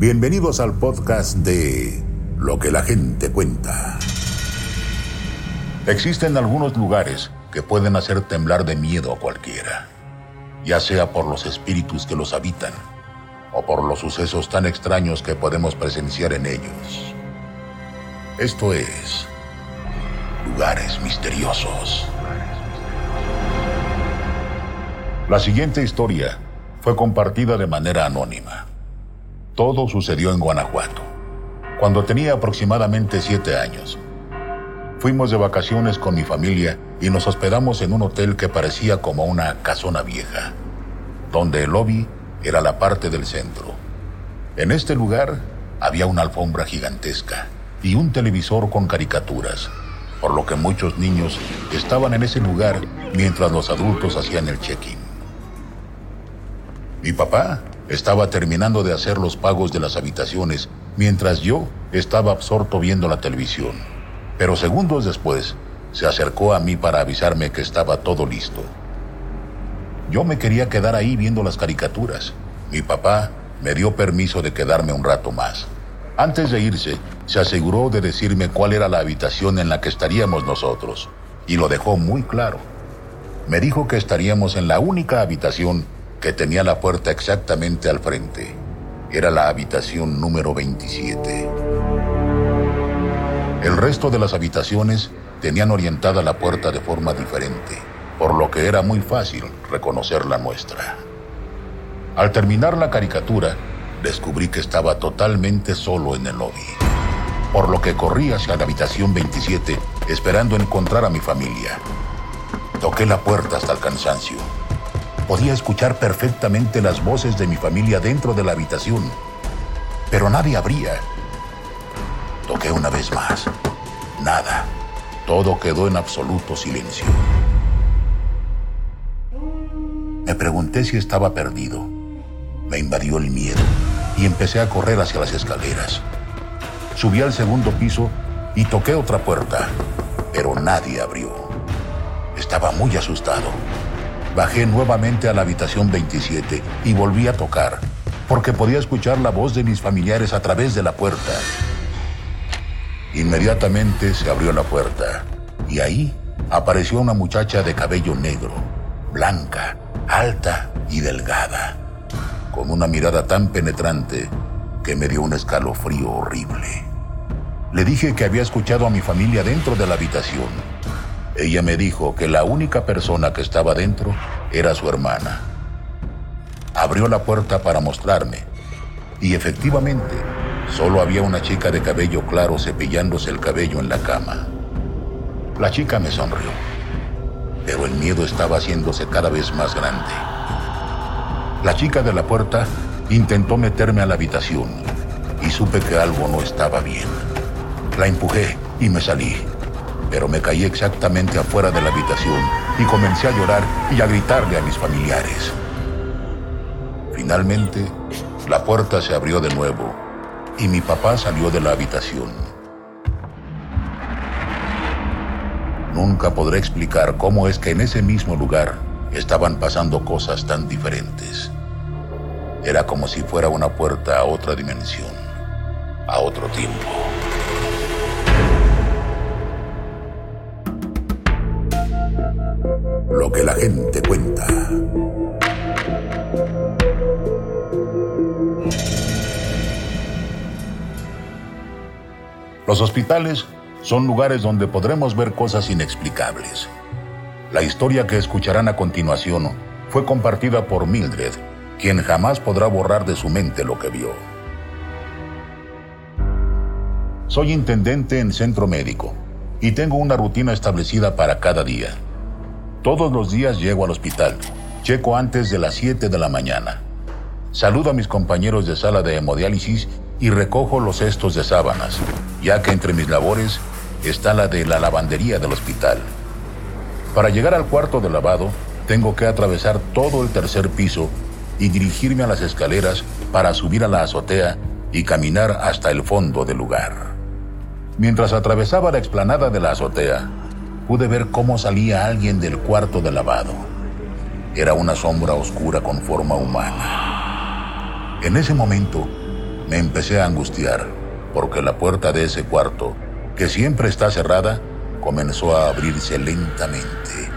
Bienvenidos al podcast de Lo que la gente cuenta. Existen algunos lugares que pueden hacer temblar de miedo a cualquiera, ya sea por los espíritus que los habitan o por los sucesos tan extraños que podemos presenciar en ellos. Esto es Lugares Misteriosos. La siguiente historia fue compartida de manera anónima. Todo sucedió en Guanajuato, cuando tenía aproximadamente siete años. Fuimos de vacaciones con mi familia y nos hospedamos en un hotel que parecía como una casona vieja, donde el lobby era la parte del centro. En este lugar había una alfombra gigantesca y un televisor con caricaturas, por lo que muchos niños estaban en ese lugar mientras los adultos hacían el check-in. Mi papá estaba terminando de hacer los pagos de las habitaciones mientras yo estaba absorto viendo la televisión. Pero segundos después, se acercó a mí para avisarme que estaba todo listo. Yo me quería quedar ahí viendo las caricaturas. Mi papá me dio permiso de quedarme un rato más. Antes de irse, se aseguró de decirme cuál era la habitación en la que estaríamos nosotros, y lo dejó muy claro. Me dijo que estaríamos en la única habitación que tenía la puerta exactamente al frente. Era la habitación número 27. El resto de las habitaciones tenían orientada la puerta de forma diferente, por lo que era muy fácil reconocer la nuestra. Al terminar la caricatura, descubrí que estaba totalmente solo en el lobby, por lo que corrí hacia la habitación 27 esperando encontrar a mi familia. Toqué la puerta hasta el cansancio Podía escuchar perfectamente las voces de mi familia dentro de la habitación, pero nadie abría. Toqué una vez más. Nada. Todo quedó en absoluto silencio. Me pregunté si estaba perdido. Me invadió el miedo y empecé a correr hacia las escaleras. Subí al segundo piso y toqué otra puerta, pero nadie abrió. Estaba muy asustado. Bajé nuevamente a la habitación 27 y volví a tocar, porque podía escuchar la voz de mis familiares a través de la puerta. Inmediatamente se abrió la puerta y ahí apareció una muchacha de cabello negro, blanca, alta y delgada, con una mirada tan penetrante que me dio un escalofrío horrible. Le dije que había escuchado a mi familia dentro de la habitación ella me dijo que la única persona que estaba dentro era su hermana. Abrió la puerta para mostrarme y efectivamente solo había una chica de cabello claro cepillándose el cabello en la cama. La chica me sonrió, pero el miedo estaba haciéndose cada vez más grande. La chica de la puerta intentó meterme a la habitación y supe que algo no estaba bien. La empujé y me salí pero me caí exactamente afuera de la habitación y comencé a llorar y a gritarle a mis familiares. Finalmente, la puerta se abrió de nuevo y mi papá salió de la habitación. Nunca podré explicar cómo es que en ese mismo lugar estaban pasando cosas tan diferentes. Era como si fuera una puerta a otra dimensión, a otro tiempo. Gente cuenta. Los hospitales son lugares donde podremos ver cosas inexplicables. La historia que escucharán a continuación fue compartida por Mildred, quien jamás podrá borrar de su mente lo que vio. Soy intendente en centro médico y tengo una rutina establecida para cada día. Todos los días llego al hospital. Checo antes de las 7 de la mañana. Saludo a mis compañeros de sala de hemodiálisis y recojo los cestos de sábanas, ya que entre mis labores está la de la lavandería del hospital. Para llegar al cuarto de lavado, tengo que atravesar todo el tercer piso y dirigirme a las escaleras para subir a la azotea y caminar hasta el fondo del lugar. Mientras atravesaba la explanada de la azotea, pude ver cómo salía alguien del cuarto de lavado. Era una sombra oscura con forma humana. En ese momento, me empecé a angustiar, porque la puerta de ese cuarto, que siempre está cerrada, comenzó a abrirse lentamente,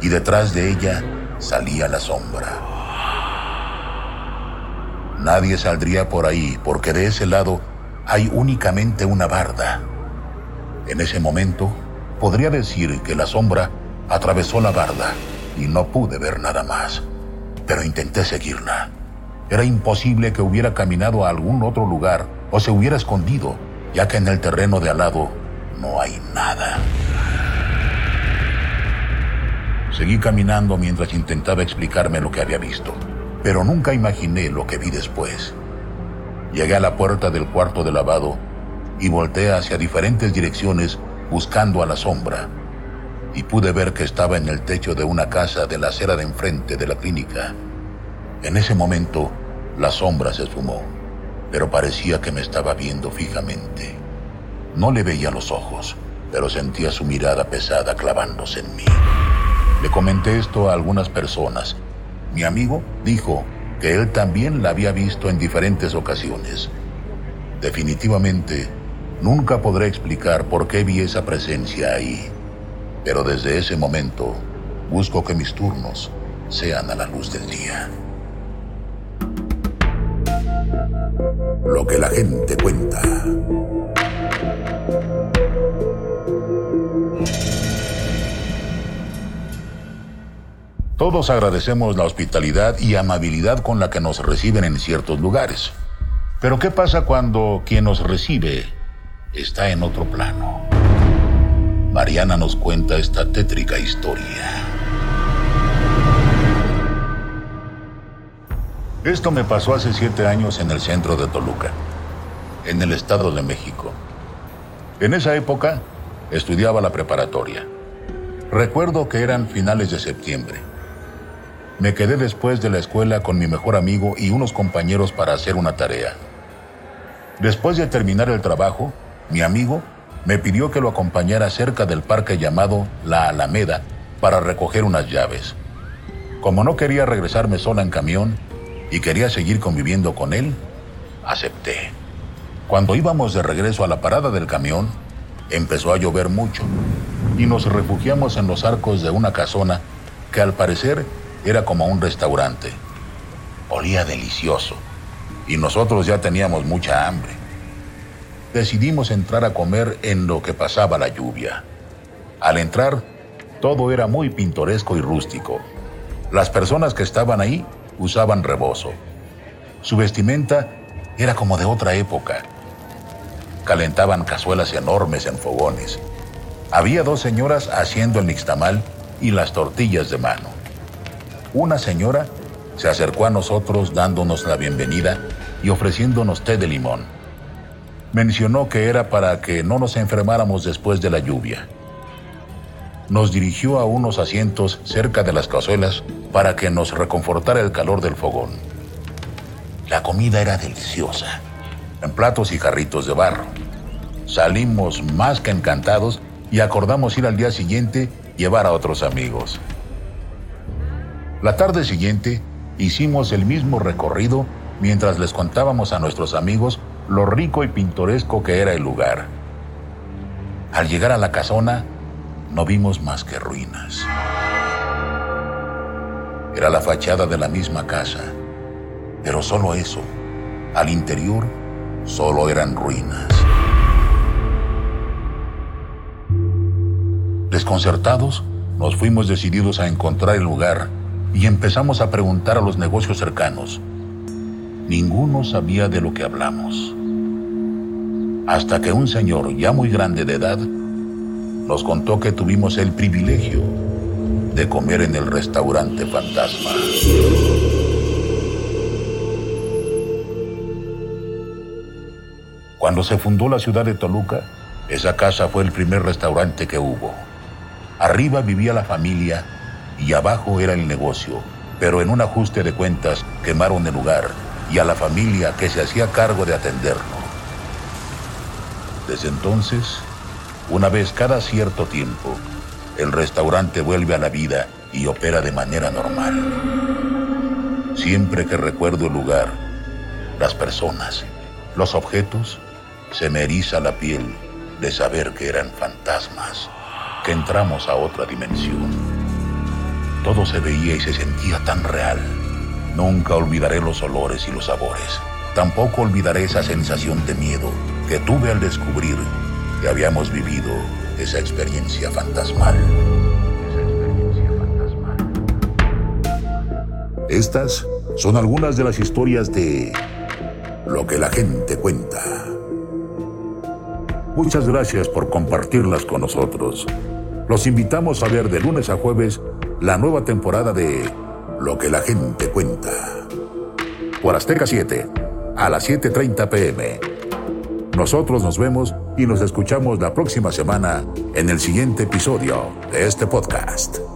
y detrás de ella salía la sombra. Nadie saldría por ahí, porque de ese lado hay únicamente una barda. En ese momento, podría decir que la sombra atravesó la barda y no pude ver nada más, pero intenté seguirla. Era imposible que hubiera caminado a algún otro lugar o se hubiera escondido, ya que en el terreno de al lado no hay nada. Seguí caminando mientras intentaba explicarme lo que había visto, pero nunca imaginé lo que vi después. Llegué a la puerta del cuarto de lavado y volteé hacia diferentes direcciones buscando a la sombra, y pude ver que estaba en el techo de una casa de la acera de enfrente de la clínica. En ese momento, la sombra se esfumó, pero parecía que me estaba viendo fijamente. No le veía los ojos, pero sentía su mirada pesada clavándose en mí. Le comenté esto a algunas personas. Mi amigo dijo que él también la había visto en diferentes ocasiones. Definitivamente, nunca podré explicar por qué vi esa presencia ahí, pero desde ese momento busco que mis turnos sean a la luz del día. Lo que la gente cuenta. Todos agradecemos la hospitalidad y amabilidad con la que nos reciben en ciertos lugares. Pero ¿qué pasa cuando quien nos recibe está en otro plano? Mariana nos cuenta esta tétrica historia. Esto me pasó hace siete años en el centro de Toluca, en el Estado de México. En esa época estudiaba la preparatoria. Recuerdo que eran finales de septiembre. Me quedé después de la escuela con mi mejor amigo y unos compañeros para hacer una tarea. Después de terminar el trabajo, mi amigo me pidió que lo acompañara cerca del parque llamado La Alameda para recoger unas llaves. Como no quería regresarme sola en camión, y quería seguir conviviendo con él, acepté. Cuando íbamos de regreso a la parada del camión, empezó a llover mucho y nos refugiamos en los arcos de una casona que al parecer era como un restaurante. Olía delicioso y nosotros ya teníamos mucha hambre. Decidimos entrar a comer en lo que pasaba la lluvia. Al entrar, todo era muy pintoresco y rústico. Las personas que estaban ahí usaban rebozo. Su vestimenta era como de otra época. Calentaban cazuelas enormes en fogones. Había dos señoras haciendo el nixtamal y las tortillas de mano. Una señora se acercó a nosotros dándonos la bienvenida y ofreciéndonos té de limón. Mencionó que era para que no nos enfermáramos después de la lluvia nos dirigió a unos asientos cerca de las cazuelas para que nos reconfortara el calor del fogón. La comida era deliciosa, en platos y jarritos de barro. Salimos más que encantados y acordamos ir al día siguiente llevar a otros amigos. La tarde siguiente hicimos el mismo recorrido mientras les contábamos a nuestros amigos lo rico y pintoresco que era el lugar. Al llegar a la casona, no vimos más que ruinas. Era la fachada de la misma casa, pero solo eso. Al interior solo eran ruinas. Desconcertados, nos fuimos decididos a encontrar el lugar y empezamos a preguntar a los negocios cercanos. Ninguno sabía de lo que hablamos. Hasta que un señor ya muy grande de edad nos contó que tuvimos el privilegio de comer en el restaurante Fantasma. Cuando se fundó la ciudad de Toluca, esa casa fue el primer restaurante que hubo. Arriba vivía la familia y abajo era el negocio, pero en un ajuste de cuentas quemaron el lugar y a la familia que se hacía cargo de atenderlo. Desde entonces, una vez cada cierto tiempo, el restaurante vuelve a la vida y opera de manera normal. Siempre que recuerdo el lugar, las personas los objetos, se me eriza la piel de saber que eran fantasmas, que entramos a otra dimensión. Todo se veía y se sentía tan real. Nunca olvidaré los olores y los sabores. Tampoco olvidaré esa sensación de miedo que tuve al descubrir que habíamos vivido esa experiencia fantasmal. Estas son algunas de las historias de lo que la gente cuenta. Muchas gracias por compartirlas con nosotros. Los invitamos a ver de lunes a jueves la nueva temporada de Lo que la gente cuenta. Por Azteca 7, a las 7.30 pm. Nosotros nos vemos y nos escuchamos la próxima semana en el siguiente episodio de este podcast.